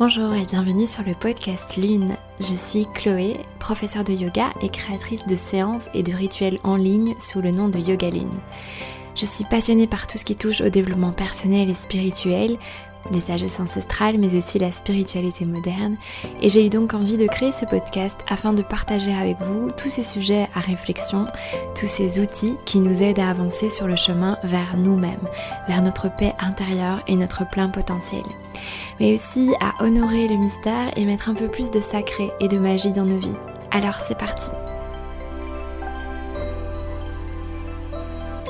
Bonjour et bienvenue sur le podcast Lune. Je suis Chloé, professeure de yoga et créatrice de séances et de rituels en ligne sous le nom de Yoga Lune. Je suis passionnée par tout ce qui touche au développement personnel et spirituel, les sagesses ancestrales, mais aussi la spiritualité moderne. Et j'ai eu donc envie de créer ce podcast afin de partager avec vous tous ces sujets à réflexion, tous ces outils qui nous aident à avancer sur le chemin vers nous-mêmes, vers notre paix intérieure et notre plein potentiel. Mais aussi à honorer le mystère et mettre un peu plus de sacré et de magie dans nos vies. Alors c'est parti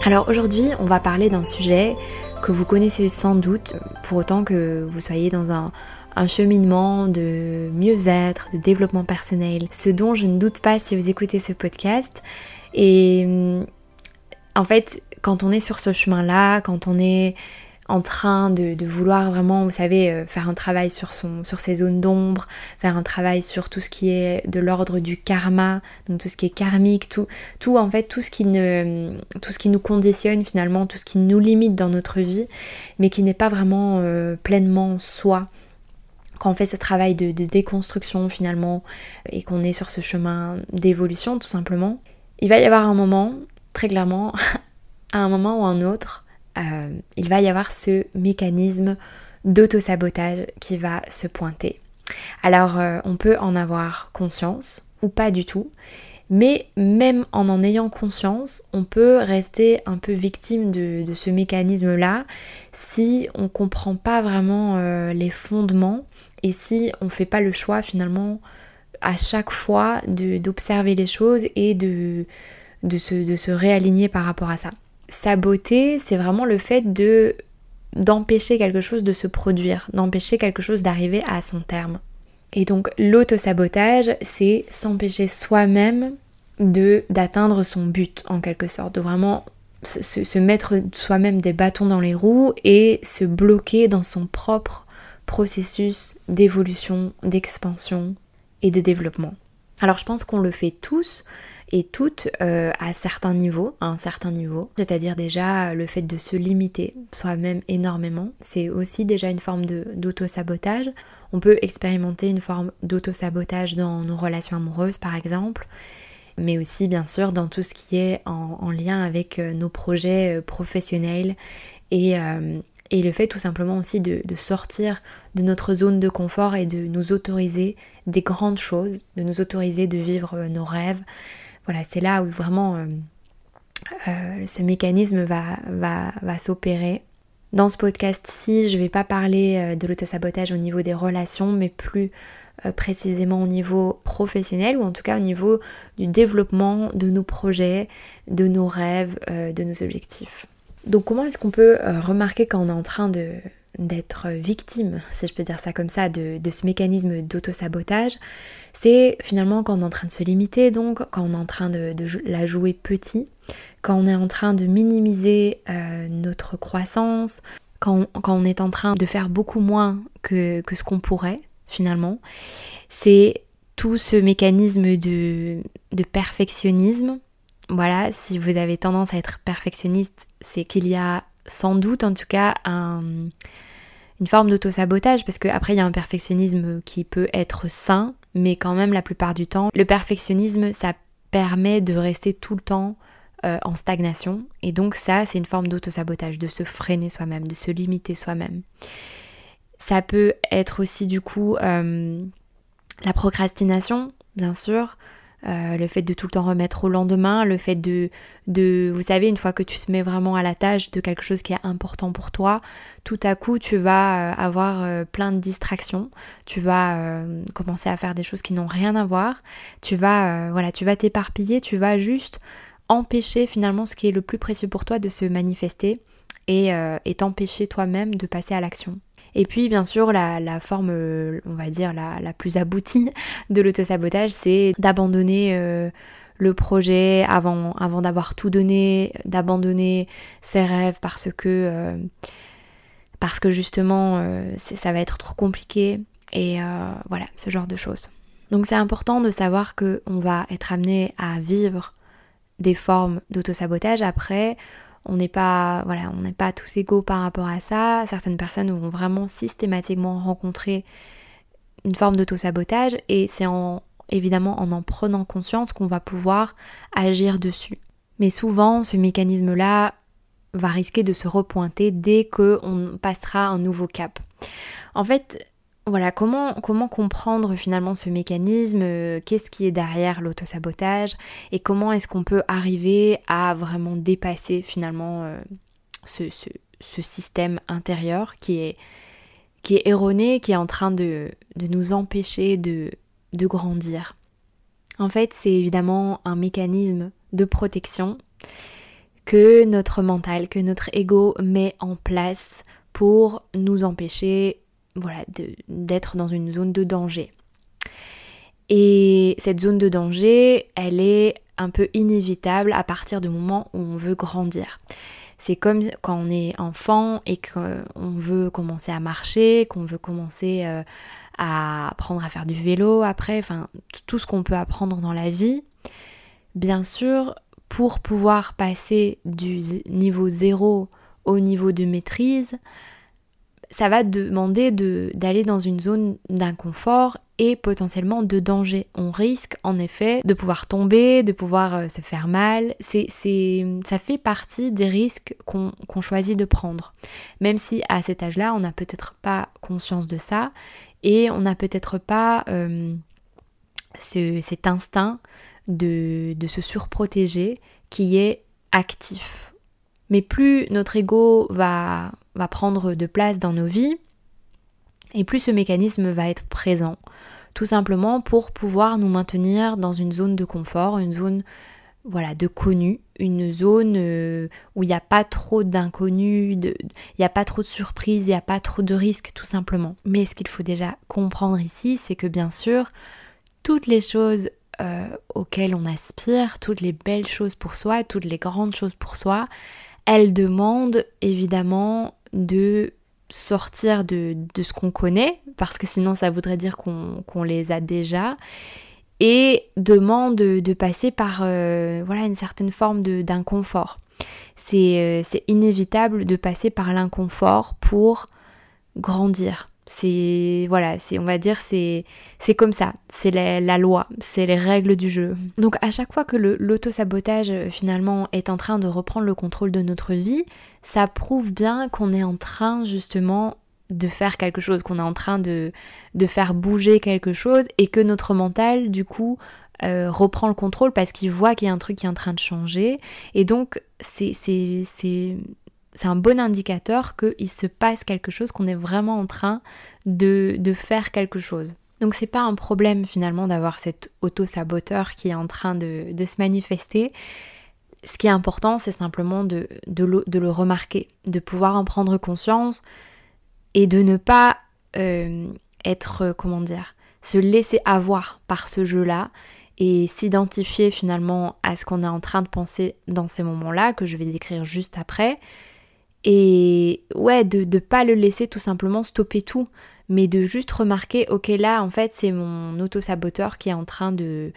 Alors aujourd'hui, on va parler d'un sujet que vous connaissez sans doute, pour autant que vous soyez dans un, cheminement de mieux-être, de développement personnel, ce dont je ne doute pas si vous écoutez ce podcast. Et en fait, quand on est sur ce chemin-là, quand on est en train de, vouloir vraiment, vous savez, euh, faire un travail sur, son, sur ses zones d'ombre, faire un travail sur tout ce qui est de l'ordre du karma, donc tout ce qui est karmique, tout, tout en fait, tout ce, qui ne, tout ce qui nous conditionne finalement, tout ce qui nous limite dans notre vie, mais qui n'est pas vraiment euh, pleinement soi. Quand on fait ce travail de, de déconstruction finalement et qu'on est sur ce chemin d'évolution tout simplement, il va y avoir un moment, très clairement, à un moment ou un autre, euh, il va y avoir ce mécanisme d'auto-sabotage qui va se pointer. Alors euh, on peut en avoir conscience ou pas du tout, mais même en en ayant conscience, on peut rester un peu victime de, ce mécanisme-là si on ne comprend pas vraiment euh, les fondements et si on ne fait pas le choix finalement à chaque fois d'observer les choses et de, de se réaligner par rapport à ça saboter, c'est vraiment le fait de d'empêcher quelque chose de se produire, d'empêcher quelque chose d'arriver à son terme. Et donc l'auto-sabotage, c'est s'empêcher soi-même de d'atteindre son but en quelque sorte, de vraiment se, se mettre soi-même des bâtons dans les roues et se bloquer dans son propre processus d'évolution, d'expansion et de développement. Alors je pense qu'on le fait tous, et toutes euh, à certains niveaux, à un certain niveau. C'est-à-dire déjà le fait de se limiter soi-même énormément, c'est aussi déjà une forme d'auto-sabotage. On peut expérimenter une forme d'auto-sabotage dans nos relations amoureuses par exemple, mais aussi bien sûr dans tout ce qui est en, lien avec euh, nos projets euh, professionnels et, et le fait tout simplement aussi de, sortir de notre zone de confort et de nous autoriser des grandes choses, de nous autoriser de vivre nos rêves, voilà, c'est là où vraiment euh, euh, ce mécanisme va, va, va s'opérer. Dans ce podcast-ci, je ne vais pas parler euh, de l'autosabotage au niveau des relations, mais plus précisément au niveau professionnel ou en tout cas au niveau du développement de nos projets, de nos rêves, de nos objectifs. Donc comment est-ce qu'on peut remarquer quand on est en train de, d'être victime, si je peux dire ça comme ça, de, ce mécanisme d'auto-sabotage, c'est finalement quand on est en train de se limiter, donc quand on est en train de, la jouer petit, quand on est en train de minimiser euh, notre croissance, quand on, est en train de faire beaucoup moins que, ce qu'on pourrait finalement, c'est tout ce mécanisme de, de perfectionnisme. Voilà, si vous avez tendance à être perfectionniste, c'est qu'il y a sans doute en tout cas une forme d'auto-sabotage parce qu'après il y a un perfectionnisme qui peut être sain, mais quand même la plupart du temps, le perfectionnisme ça permet de rester tout le temps euh, en stagnation et donc ça c'est une forme d'auto-sabotage, de se freiner soi-même, de se limiter soi-même. Ça peut être aussi du coup euh, la procrastination, bien sûr, euh, le fait de tout le temps remettre au lendemain, le fait de, de, vous savez, une fois que tu te mets vraiment à la tâche de quelque chose qui est important pour toi, tout à coup tu vas euh, avoir euh, plein de distractions, tu vas commencer à faire des choses qui n'ont rien à voir, tu vas, voilà, tu vas t'éparpiller, tu vas juste empêcher finalement ce qui est le plus précieux pour toi de se manifester et t'empêcher toi-même de passer à l'action. Et puis bien sûr la, forme, on va dire, la, plus aboutie de l'autosabotage, c'est d'abandonner euh, le projet avant, avant d'avoir tout donné, d'abandonner ses rêves parce que, euh, parce que justement euh, ça va être trop compliqué et voilà, ce genre de choses. Donc c'est important de savoir qu'on va être amené à vivre des formes d'autosabotage. Après, on n'est pas, voilà, on n'est pas tous égaux par rapport à ça. Certaines personnes vont vraiment systématiquement rencontrer une forme d'auto-sabotage et c'est en, évidemment en en prenant conscience qu'on va pouvoir agir dessus. Mais souvent, ce mécanisme-là va risquer de se repointer dès qu'on passera un nouveau cap. En fait, voilà, comment, comprendre finalement ce mécanisme, euh, qu'est-ce qui est derrière l'autosabotage et comment est-ce qu'on peut arriver à vraiment dépasser finalement euh, ce, système intérieur qui est, erroné, qui est en train de, nous empêcher de, de grandir? En fait, c'est évidemment un mécanisme de protection que notre mental, que notre ego met en place pour nous empêcher voilà, d'être dans une zone de danger. Et cette zone de danger, elle est un peu inévitable à partir du moment où on veut grandir. C'est comme quand on est enfant et qu'on veut commencer à marcher, qu'on veut commencer euh, à apprendre à faire du vélo après, enfin tout ce qu'on peut apprendre dans la vie. Bien sûr, pour pouvoir passer du niveau zéro au niveau de maîtrise, ça va demander d'aller dans une zone d'inconfort et potentiellement de danger. On risque en effet de pouvoir tomber, de pouvoir euh, se faire mal. C'est, ça fait partie des risques qu'on, choisit de prendre. Même si à cet âge-là, on n'a peut-être pas conscience de ça et on n'a peut-être pas euh, cet instinct de, de se surprotéger qui est actif. Mais plus notre ego va va prendre de place dans nos vies, et plus ce mécanisme va être présent. Tout simplement pour pouvoir nous maintenir dans une zone de confort, une zone voilà, de connu, une zone euh, où il n'y a pas trop d'inconnus, il n'y a pas trop de surprises, il n'y a pas trop de risques tout simplement. Mais ce qu'il faut déjà comprendre ici, c'est que bien sûr, toutes les choses euh, auxquelles on aspire, toutes les belles choses pour soi, toutes les grandes choses pour soi, elles demandent évidemment de sortir de, ce qu'on connaît, parce que sinon ça voudrait dire qu'on les a déjà, et demande de, passer par euh, voilà, une certaine forme d'inconfort. Euh, c'est inévitable de passer par l'inconfort pour grandir. C'est voilà, c'est on va dire c'est c'est comme ça, c'est la, loi, c'est les règles du jeu. Donc à chaque fois que l'auto-sabotage euh, finalement est en train de reprendre le contrôle de notre vie, ça prouve bien qu'on est en train justement de faire quelque chose, qu'on est en train de, de faire bouger quelque chose et que notre mental du coup euh, reprend le contrôle parce qu'il voit qu'il y a un truc qui est en train de changer. Et donc c'est c'est un bon indicateur qu'il se passe quelque chose, qu'on est vraiment en train de, faire quelque chose. Donc c'est pas un problème finalement d'avoir cet auto-saboteur qui est en train de, se manifester. Ce qui est important, c'est simplement de, le, remarquer, de pouvoir en prendre conscience et de ne pas euh, être, comment dire, se laisser avoir par ce jeu-là et s'identifier finalement à ce qu'on est en train de penser dans ces moments-là, que je vais décrire juste après, et ouais, de ne pas le laisser tout simplement stopper tout, mais de juste remarquer, ok là en fait c'est mon auto-saboteur qui est en train de,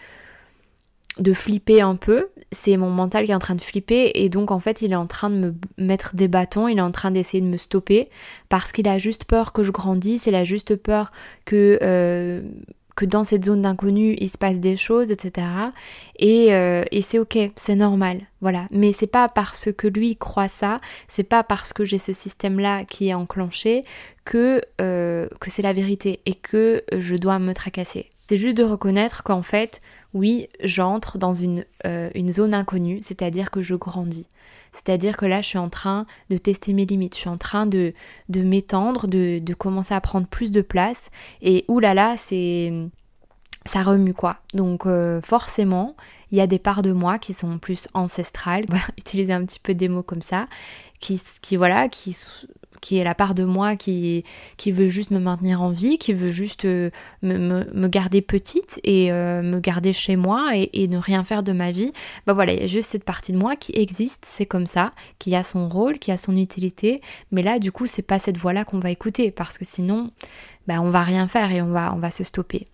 de flipper un peu, c'est mon mental qui est en train de flipper. Et donc en fait il est en train de me mettre des bâtons, il est en train d'essayer de me stopper parce qu'il a juste peur que je grandisse, il a juste peur que... Euh, que dans cette zone d'inconnu, il se passe des choses, etc. Euh, et, c'est ok, c'est normal, voilà. Mais c'est pas parce que lui croit ça, c'est pas parce que j'ai ce système-là qui est enclenché que, euh, que c'est la vérité et que je dois me tracasser. C'est juste de reconnaître qu'en fait, oui, j'entre dans une, euh, une zone inconnue, c'est-à-dire que je grandis. C'est-à-dire que là, je suis en train de tester mes limites, je suis en train de, de m'étendre, de, commencer à prendre plus de place. Et oulala, c'est. ça remue quoi. Donc euh, forcément, il y a des parts de moi qui sont plus ancestrales, utiliser un petit peu des mots comme ça, qui, qui voilà, qui qui est la part de moi qui, veut juste me maintenir en vie, qui veut juste euh, me, garder petite et euh, me garder chez moi et, ne rien faire de ma vie. Bah voilà, il y a juste cette partie de moi qui existe, c'est comme ça, qui a son rôle, qui a son utilité, mais là du coup c'est pas cette voix-là qu'on va écouter parce que sinon bah, on va rien faire et on va, on va se stopper.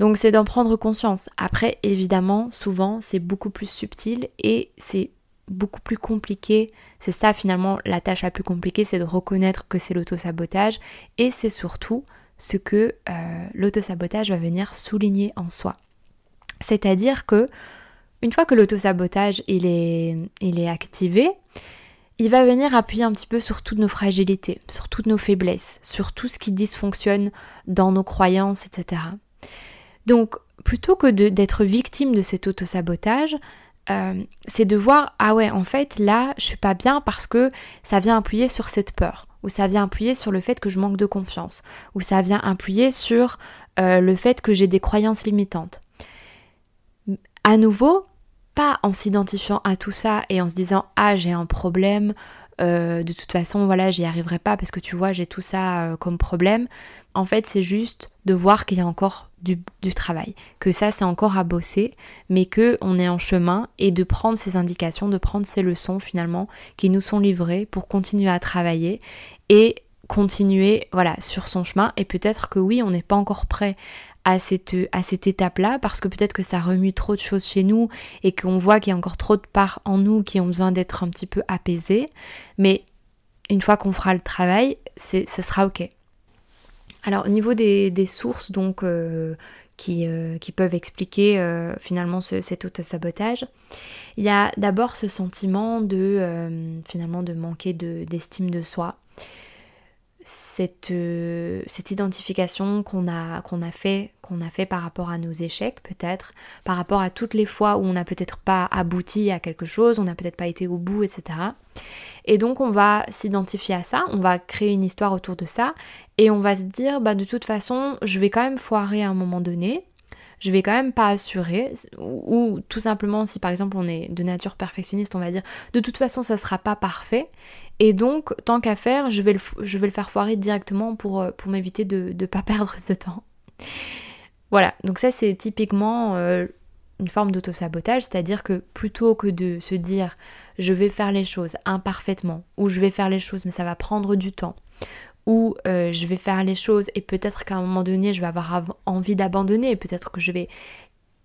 Donc c'est d'en prendre conscience. Après, évidemment, souvent, c'est beaucoup plus subtil et c'est beaucoup plus compliqué. C'est ça finalement la tâche la plus compliquée, c'est de reconnaître que c'est l'auto-sabotage et c'est surtout ce que euh, l'autosabotage va venir souligner en soi. C'est-à-dire que une fois que l'autosabotage il est, est activé, il va venir appuyer un petit peu sur toutes nos fragilités, sur toutes nos faiblesses, sur tout ce qui dysfonctionne dans nos croyances, etc. Donc, plutôt que d'être victime de cet autosabotage, euh, c'est de voir, ah ouais, en fait, là, je suis pas bien parce que ça vient appuyer sur cette peur, ou ça vient appuyer sur le fait que je manque de confiance, ou ça vient appuyer sur euh, le fait que j'ai des croyances limitantes. À nouveau, pas en s'identifiant à tout ça et en se disant, ah, j'ai un problème, euh, de toute façon, voilà, j'y arriverai pas parce que tu vois, j'ai tout ça comme problème. En fait, c'est juste de voir qu'il y a encore du, travail, que ça c'est encore à bosser, mais que on est en chemin et de prendre ces indications, de prendre ces leçons finalement qui nous sont livrées pour continuer à travailler et continuer voilà sur son chemin et peut-être que oui on n'est pas encore prêt à cette, à cette étape-là parce que peut-être que ça remue trop de choses chez nous et qu'on voit qu'il y a encore trop de parts en nous qui ont besoin d'être un petit peu apaisées. Mais une fois qu'on fera le travail, ce sera ok. Alors au niveau des, sources donc euh, euh, qui, peuvent expliquer euh, finalement cet auto-sabotage, il y a d'abord ce sentiment de finalement de manquer d'estime de, soi. Cette, cette identification qu'on a, qu'on a fait qu'on a fait par rapport à nos échecs peut-être, par rapport à toutes les fois où on n'a peut-être pas abouti à quelque chose, on n'a peut-être pas été au bout, etc. Et donc on va s'identifier à ça, on va créer une histoire autour de ça et on va se dire bah de toute façon je vais quand même foirer à un moment donné, je vais quand même pas assurer. Ou, tout simplement si par exemple on est de nature perfectionniste on va dire de toute façon ça sera pas parfait. Et donc tant qu'à faire je vais, le, faire foirer directement pour, euh, m'éviter de ne pas perdre ce temps. Voilà, donc ça c'est typiquement euh, une forme d'autosabotage, c'est-à-dire que plutôt que de se dire je vais faire les choses imparfaitement, ou je vais faire les choses mais ça va prendre du temps, ou euh, je vais faire les choses et peut-être qu'à un moment donné je vais avoir envie d'abandonner, peut-être que je vais,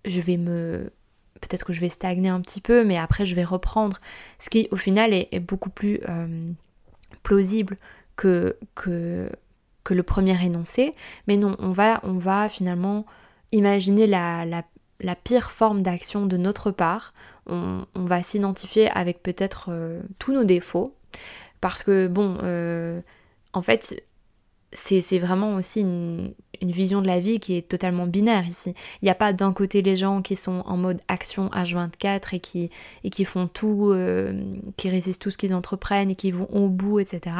je vais me... Peut-être que je vais stagner un petit peu, mais après je vais reprendre. Ce qui au final est, beaucoup plus euh, plausible que, que, le premier énoncé. Mais non, on va, on va finalement imaginer la, la, pire forme d'action de notre part on, va s'identifier avec peut-être euh, tous nos défauts. Parce que, bon, en fait, c'est vraiment aussi une, vision de la vie qui est totalement binaire ici. Il n'y a pas d'un côté les gens qui sont en mode action H24 et qui, et qui font tout, euh, qui résistent tout ce qu'ils entreprennent et qui vont au bout, etc.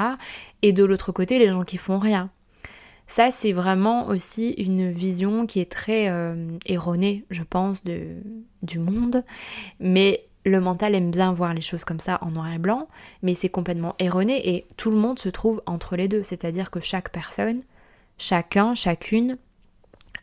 Et de l'autre côté, les gens qui font rien. Ça, c'est vraiment aussi une vision qui est très euh, erronée, je pense, du monde. Mais le mental aime bien voir les choses comme ça en noir et blanc, mais c'est complètement erroné et tout le monde se trouve entre les deux. C'est-à-dire que chaque personne, chacun, chacune,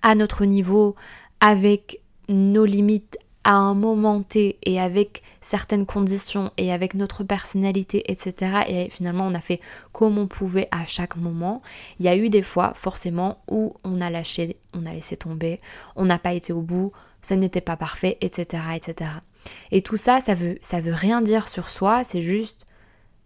à notre niveau, avec nos limites, à un moment T et avec certaines conditions et avec notre personnalité, etc. Et finalement, on a fait comme on pouvait à chaque moment. Il y a eu des fois, forcément, où on a lâché, on a laissé tomber, on n'a pas été au bout, ça n'était pas parfait, etc., etc. Et tout ça, ça veut, veut rien dire sur soi, c'est juste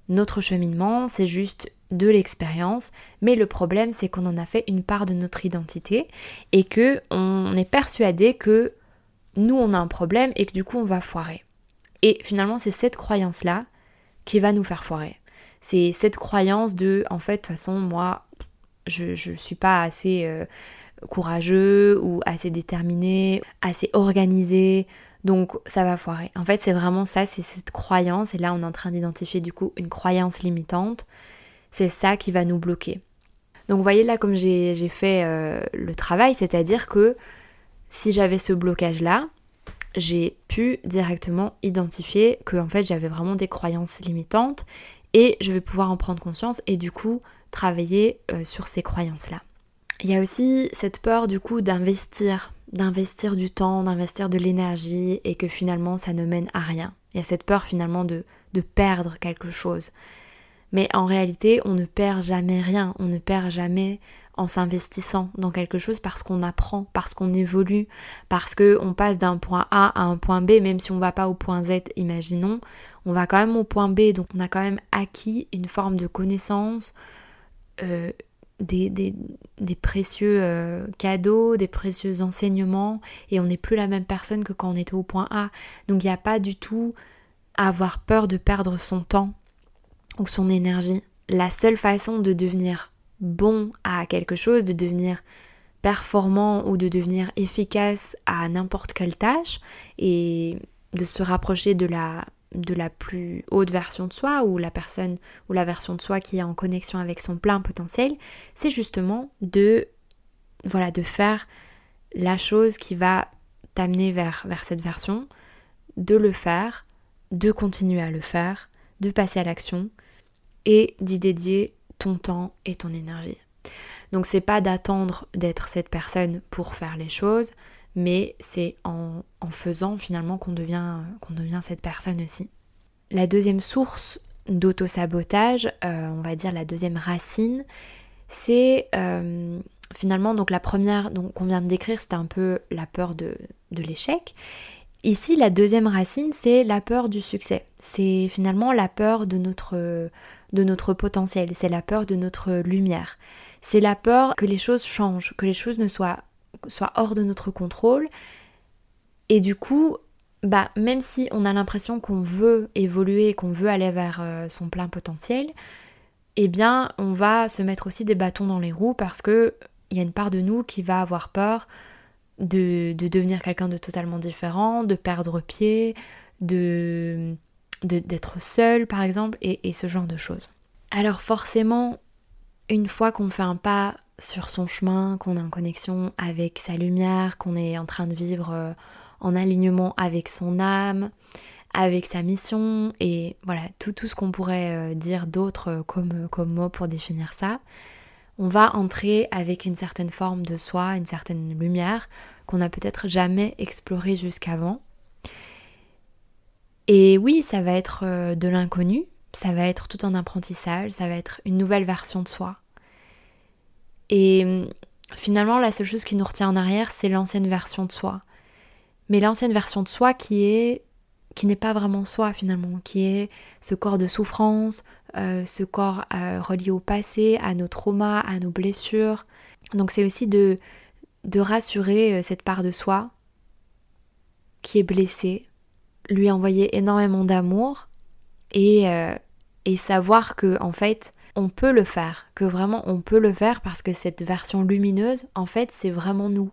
notre cheminement, c'est juste de l'expérience, mais le problème c'est qu'on en a fait une part de notre identité et que on est persuadé que nous on a un problème et que du coup on va foirer. Et finalement c'est cette croyance-là qui va nous faire foirer. C'est cette croyance de en fait de toute façon moi je ne suis pas assez euh, courageux ou assez déterminé, assez organisé, donc ça va foirer. En fait c'est vraiment ça, c'est cette croyance, et là on est en train d'identifier du coup une croyance limitante, c'est ça qui va nous bloquer. Donc vous voyez là comme j'ai fait euh, le travail, c'est-à-dire que si j'avais ce blocage-là, j'ai pu directement identifier que en fait j'avais vraiment des croyances limitantes et je vais pouvoir en prendre conscience et du coup travailler euh, sur ces croyances-là. Il y a aussi cette peur du coup d'investir, d'investir du temps, d'investir de l'énergie et que finalement ça ne mène à rien. Il y a cette peur finalement de, de perdre quelque chose. Mais en réalité, on ne perd jamais rien, on ne perd jamais en s'investissant dans quelque chose parce qu'on apprend, parce qu'on évolue, parce qu'on passe d'un point A à un point B, même si on va pas au point Z, imaginons, on va quand même au point B, donc on a quand même acquis une forme de connaissance, euh, des, des, précieux euh, cadeaux, des précieux enseignements, et on n'est plus la même personne que quand on était au point A. Donc il n'y a pas du tout à avoir peur de perdre son temps ou son énergie. La seule façon de devenir bon à quelque chose, de devenir performant ou de devenir efficace à n'importe quelle tâche et de se rapprocher de la de la plus haute version de soi ou la personne ou la version de soi qui est en connexion avec son plein potentiel, c'est justement de voilà, de faire la chose qui va t'amener vers, vers cette version, de le faire, de continuer à le faire, de passer à l'action et d'y dédier ton temps et ton énergie. Donc c'est pas d'attendre d'être cette personne pour faire les choses, mais c'est en, faisant finalement qu'on devient, devient cette personne aussi. La deuxième source d'auto-sabotage, euh, on va dire la deuxième racine, c'est euh, finalement donc la première qu'on vient de décrire, c'était un peu la peur de, de l'échec. Ici, la deuxième racine, c'est la peur du succès. C'est finalement la peur de notre, de notre potentiel, c'est la peur de notre lumière. C'est la peur que les choses changent, que les choses ne soient soit hors de notre contrôle. Et du coup, bah, même si on a l'impression qu'on veut évoluer, qu'on veut aller vers euh, son plein potentiel, eh bien, on va se mettre aussi des bâtons dans les roues parce que il y a une part de nous qui va avoir peur de, devenir quelqu'un de totalement différent, de perdre pied, de d'être seul par exemple, et, et ce genre de choses. Alors forcément, une fois qu'on fait un pas sur son chemin, qu'on est en connexion avec sa lumière, qu'on est en train de vivre euh, en alignement avec son âme, avec sa mission et voilà tout, tout ce qu'on pourrait euh, dire d'autre euh, comme, comme mot pour définir ça. On va entrer avec une certaine forme de soi, une certaine lumière qu'on n'a peut-être jamais explorée jusqu'avant. Et oui, ça va être de l'inconnu, ça va être tout un apprentissage, ça va être une nouvelle version de soi. Et hum, finalement, la seule chose qui nous retient en arrière, c'est l'ancienne version de soi. Mais l'ancienne version de soi qui est qui n'est pas vraiment soi finalement, qui est ce corps de souffrance, euh, ce corps euh, relié au passé, à nos traumas, à nos blessures. Donc c'est aussi de, de rassurer euh, cette part de soi qui est blessée, lui envoyer énormément d'amour et, et savoir que en fait on peut le faire, que vraiment on peut le faire parce que cette version lumineuse, en fait, c'est vraiment nous.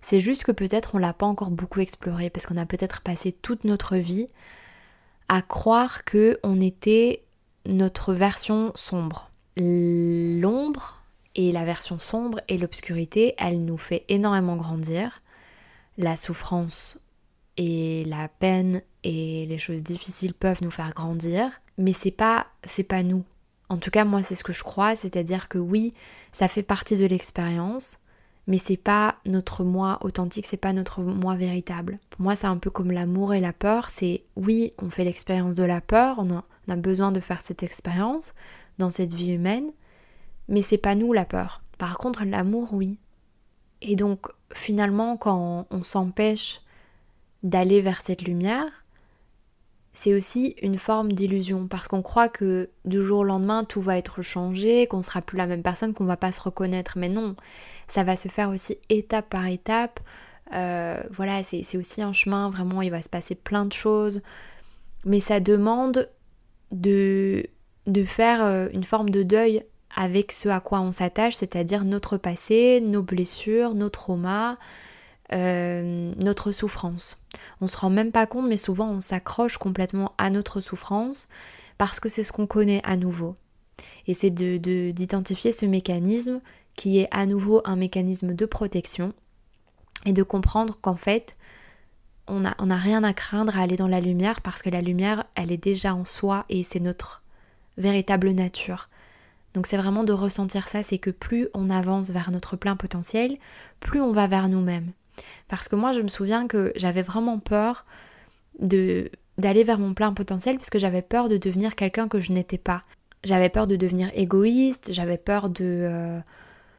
C'est juste que peut-être on l'a pas encore beaucoup exploré parce qu'on a peut-être passé toute notre vie à croire que on était notre version sombre. L'ombre et la version sombre et l'obscurité, elle nous fait énormément grandir. La souffrance et la peine et les choses difficiles peuvent nous faire grandir, mais c'est pas c'est pas nous. En tout cas, moi, c'est ce que je crois, c'est-à-dire que oui, ça fait partie de l'expérience, mais c'est pas notre moi authentique, c'est pas notre moi véritable. Pour moi, c'est un peu comme l'amour et la peur, c'est oui, on fait l'expérience de la peur, on a, besoin de faire cette expérience dans cette vie humaine, mais c'est pas nous la peur. Par contre, l'amour, oui. Et donc, finalement, quand on s'empêche d'aller vers cette lumière, c'est aussi une forme d'illusion parce qu'on croit que du jour au lendemain tout va être changé, qu'on sera plus la même personne, qu'on va pas se reconnaître. Mais non, ça va se faire aussi étape par étape. Euh, voilà, c'est aussi un chemin, vraiment, il va se passer plein de choses. Mais ça demande de, de faire euh, une forme de deuil avec ce à quoi on s'attache, c'est-à-dire notre passé, nos blessures, nos traumas, euh, notre souffrance. On se rend même pas compte, mais souvent on s'accroche complètement à notre souffrance parce que c'est ce qu'on connaît à nouveau. Et c'est d'identifier de, ce mécanisme qui est à nouveau un mécanisme de protection et de comprendre qu'en fait, on n'a on a rien à craindre à aller dans la lumière parce que la lumière, elle est déjà en soi et c'est notre véritable nature. Donc c'est vraiment de ressentir ça, c'est que plus on avance vers notre plein potentiel, plus on va vers nous-mêmes. Parce que moi, je me souviens que j'avais vraiment peur de d'aller vers mon plein potentiel parce que j'avais peur de devenir quelqu'un que je n'étais pas. J'avais peur de devenir égoïste, j'avais peur de euh,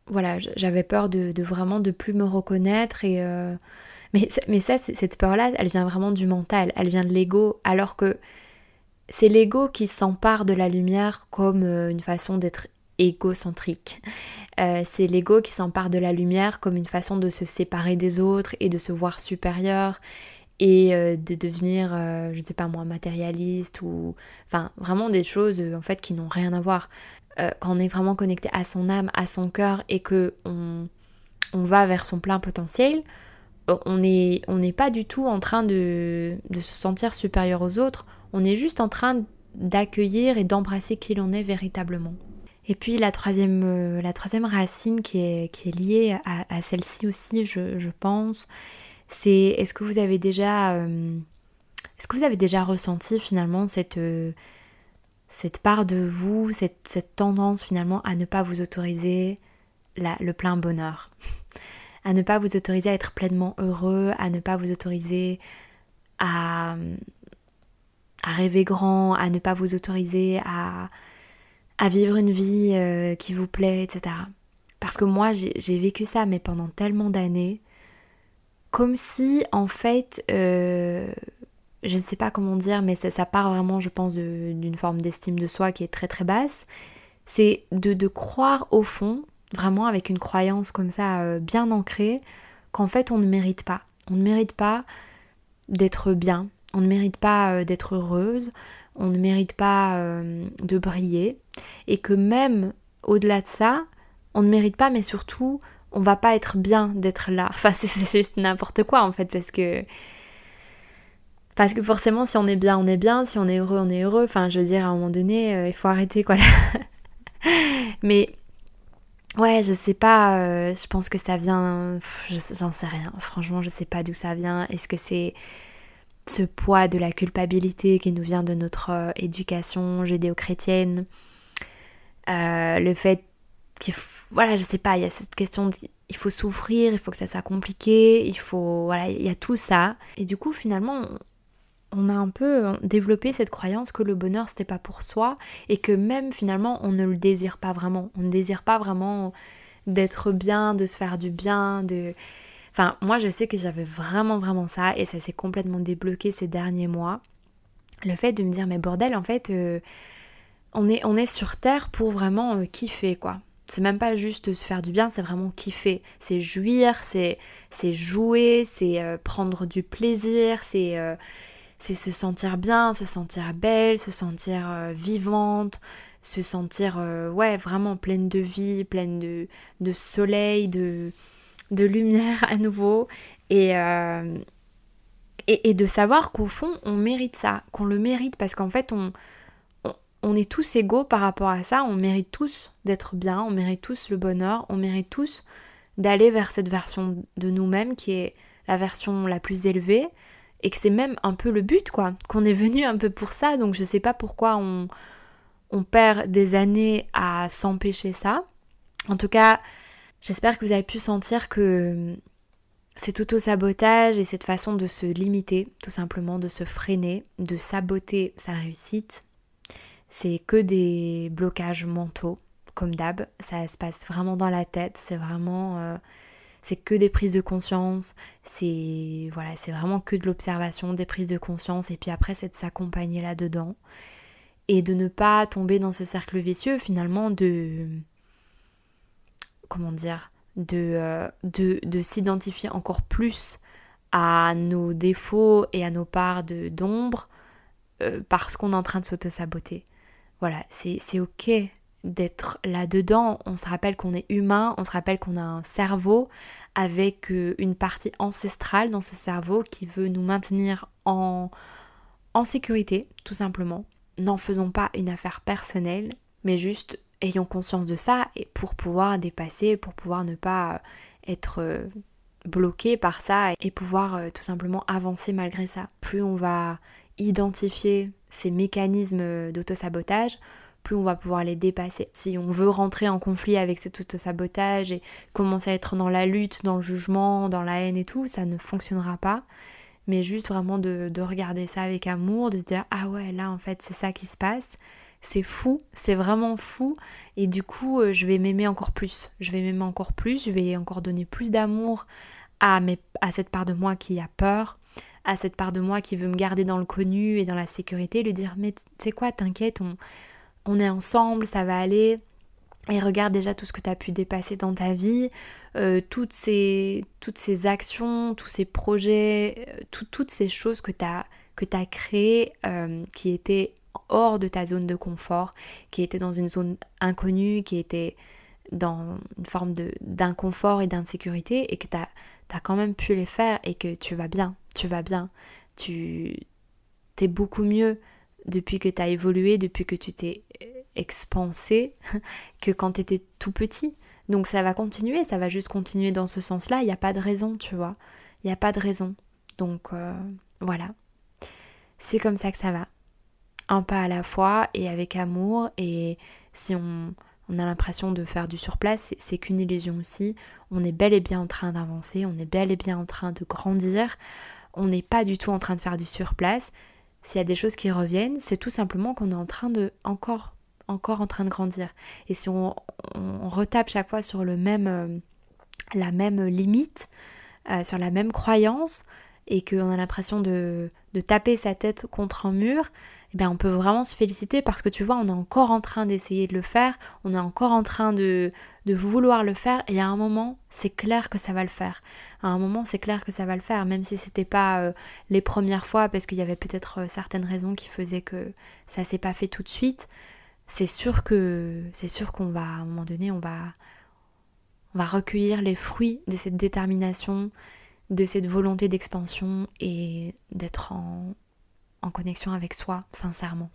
voilà, j'avais peur de, vraiment de plus me reconnaître et euh, mais, mais ça, cette peur-là, elle vient vraiment du mental, elle vient de l'ego, alors que c'est l'ego qui s'empare de la lumière comme euh, une façon d'être égocentrique. Euh, c'est l'ego qui s'empare de la lumière comme une façon de se séparer des autres et de se voir supérieur et euh, de devenir, euh, je ne sais pas moi, matérialiste ou... Enfin, vraiment des choses en fait qui n'ont rien à voir. quand on est vraiment connecté à son âme, à son cœur et que on, on va vers son plein potentiel, on n'est on pas du tout en train de, de se sentir supérieur aux autres, on est juste en train d'accueillir et d'embrasser qui l'on est véritablement. Et puis la troisième, euh, la troisième racine qui est, qui est liée à, celle-ci aussi, je, pense, c'est est-ce que vous avez déjà euh, est-ce que vous avez déjà ressenti finalement cette, euh, cette part de vous, cette, cette, tendance finalement à ne pas vous autoriser le plein bonheur, à ne pas vous autoriser à être pleinement heureux, à ne pas vous autoriser à rêver grand, à ne pas vous autoriser à, à vivre une vie euh, qui vous plaît, etc. Parce que moi, j'ai vécu ça, mais pendant tellement d'années, comme si, en fait, euh, je ne sais pas comment dire, mais ça, part vraiment, je pense, d'une forme d'estime de soi qui est très très basse. C'est de, croire au fond, vraiment avec une croyance comme ça euh, bien ancrée, qu'en fait on ne mérite pas. On ne mérite pas d'être bien, on ne mérite pas d'être heureuse, on ne mérite pas de briller et que même au-delà de ça, on ne mérite pas, mais surtout, on va pas être bien d'être là. Enfin, c'est juste n'importe quoi en fait, parce que. Parce que forcément, si on est bien, on est bien, si on est heureux, on est heureux. Enfin, je veux dire, à un moment donné, euh, il faut arrêter quoi. mais ouais, je sais pas, euh, je pense que ça vient. J'en sais rien. Franchement, je sais pas d'où ça vient. Est-ce que c'est ce poids de la culpabilité qui nous vient de notre euh, éducation judéo-chrétienne, euh, le fait qu'il voilà, je sais pas, il y a cette question il faut souffrir, il faut que ça soit compliqué, il faut, voilà, il y a tout ça. Et du coup, finalement, on a un peu développé cette croyance que le bonheur c'était pas pour soi et que même finalement on ne le désire pas vraiment. On ne désire pas vraiment d'être bien, de se faire du bien, de Enfin, moi, je sais que j'avais vraiment, vraiment ça et ça s'est complètement débloqué ces derniers mois. Le fait de me dire, mais bordel, en fait, euh, on, est, on est sur Terre pour vraiment euh, kiffer, quoi. C'est même pas juste se faire du bien, c'est vraiment kiffer. C'est jouir, c'est jouer, c'est euh, prendre du plaisir, c'est c'est se sentir bien, se sentir belle, se sentir vivante, se sentir ouais vraiment pleine de vie, pleine de, de soleil, de, de lumière à nouveau euh, et, et, de savoir qu'au fond on mérite ça, qu'on le mérite parce qu'en fait on, on, est tous égaux par rapport à ça, on mérite tous d'être bien, on mérite tous le bonheur, on mérite tous d'aller vers cette version de nous-mêmes qui est la version la plus élevée et que c'est même un peu le but quoi, qu'on est venu un peu pour ça donc je sais pas pourquoi on, on perd des années à s'empêcher ça. En tout cas, J'espère que vous avez pu sentir que cet auto-sabotage et cette façon de se limiter, tout simplement de se freiner, de saboter sa réussite, c'est que des blocages mentaux, comme d'hab. Ça se passe vraiment dans la tête, c'est vraiment. Euh, c'est que des prises de conscience, c'est voilà, c'est vraiment que de l'observation, des prises de conscience, et puis après c'est de s'accompagner là-dedans et de ne pas tomber dans ce cercle vicieux finalement de comment dire, euh, de, de, s'identifier encore plus à nos défauts et à nos parts d'ombre euh, parce qu'on est en train de s'auto-saboter. Voilà, c'est ok d'être là-dedans. On se rappelle qu'on est humain, on se rappelle qu'on a un cerveau avec euh, une partie ancestrale dans ce cerveau qui veut nous maintenir en, en sécurité, tout simplement. N'en faisons pas une affaire personnelle, mais juste ayons conscience de ça et pour pouvoir dépasser, pour pouvoir ne pas être euh, bloqué par ça et pouvoir euh, tout simplement avancer malgré ça. Plus on va identifier ces mécanismes d'autosabotage, plus on va pouvoir les dépasser. Si on veut rentrer en conflit avec cet autosabotage et commencer à être dans la lutte, dans le jugement, dans la haine et tout, ça ne fonctionnera pas. Mais juste vraiment de, de regarder ça avec amour, de se dire ah ouais là en fait c'est ça qui se passe c'est fou, c'est vraiment fou. Et du coup, euh, je vais m'aimer encore plus. Je vais m'aimer encore plus, je vais encore donner plus d'amour à, à cette part de moi qui a peur, à cette part de moi qui veut me garder dans le connu et dans la sécurité, lui dire mais tu sais quoi, t'inquiète, on, on est ensemble, ça va aller. et regarde déjà tout ce que tu as pu dépasser dans ta vie, euh, toutes, ces, toutes ces actions, tous ces projets, euh, toutes ces choses que tu as, que as créées euh, qui étaient hors de ta zone de confort, qui étaient dans une zone inconnue, qui étaient dans une forme d'inconfort et d'insécurité et que tu as, quand même pu les faire et que tu vas bien, tu vas bien, tu t'es beaucoup mieux depuis que tu as évolué, depuis que tu t'es expansé que quand tu étais tout petit. Donc ça va continuer, ça va juste continuer dans ce sens-là. Il n'y a pas de raison, tu vois. Il n'y a pas de raison. Donc euh, voilà. C'est comme ça que ça va. Un pas à la fois et avec amour. Et si on, on a l'impression de faire du surplace, c'est qu'une illusion aussi. On est bel et bien en train d'avancer, on est bel et bien en train de grandir. On n'est pas du tout en train de faire du surplace. S'il y a des choses qui reviennent, c'est tout simplement qu'on est en train de encore encore en train de grandir. Et si on, retape chaque fois sur euh, la même limite, euh, sur la même croyance, et qu'on a l'impression de, taper sa tête contre un mur, eh bien on peut vraiment se féliciter parce que tu vois, on est encore en train d'essayer de le faire, on est encore en train de, vouloir le faire, et à un moment, c'est clair que ça va le faire. À un moment, c'est clair que ça va le faire, même si c'était pas euh, les premières fois, parce qu'il y avait peut-être certaines raisons qui faisaient que ça s'est pas fait tout de suite c'est sûr que c'est sûr qu'on va à un moment donné on va on va recueillir les fruits de cette détermination, de cette volonté d'expansion et d'être en, connexion avec soi, sincèrement.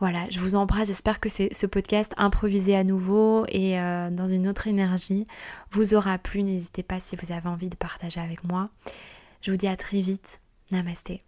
Voilà, je vous embrasse, j'espère que ce podcast improvisé à nouveau et euh, dans une autre énergie vous aura plu. N'hésitez pas si vous avez envie de partager avec moi. Je vous dis à très vite. Namasté.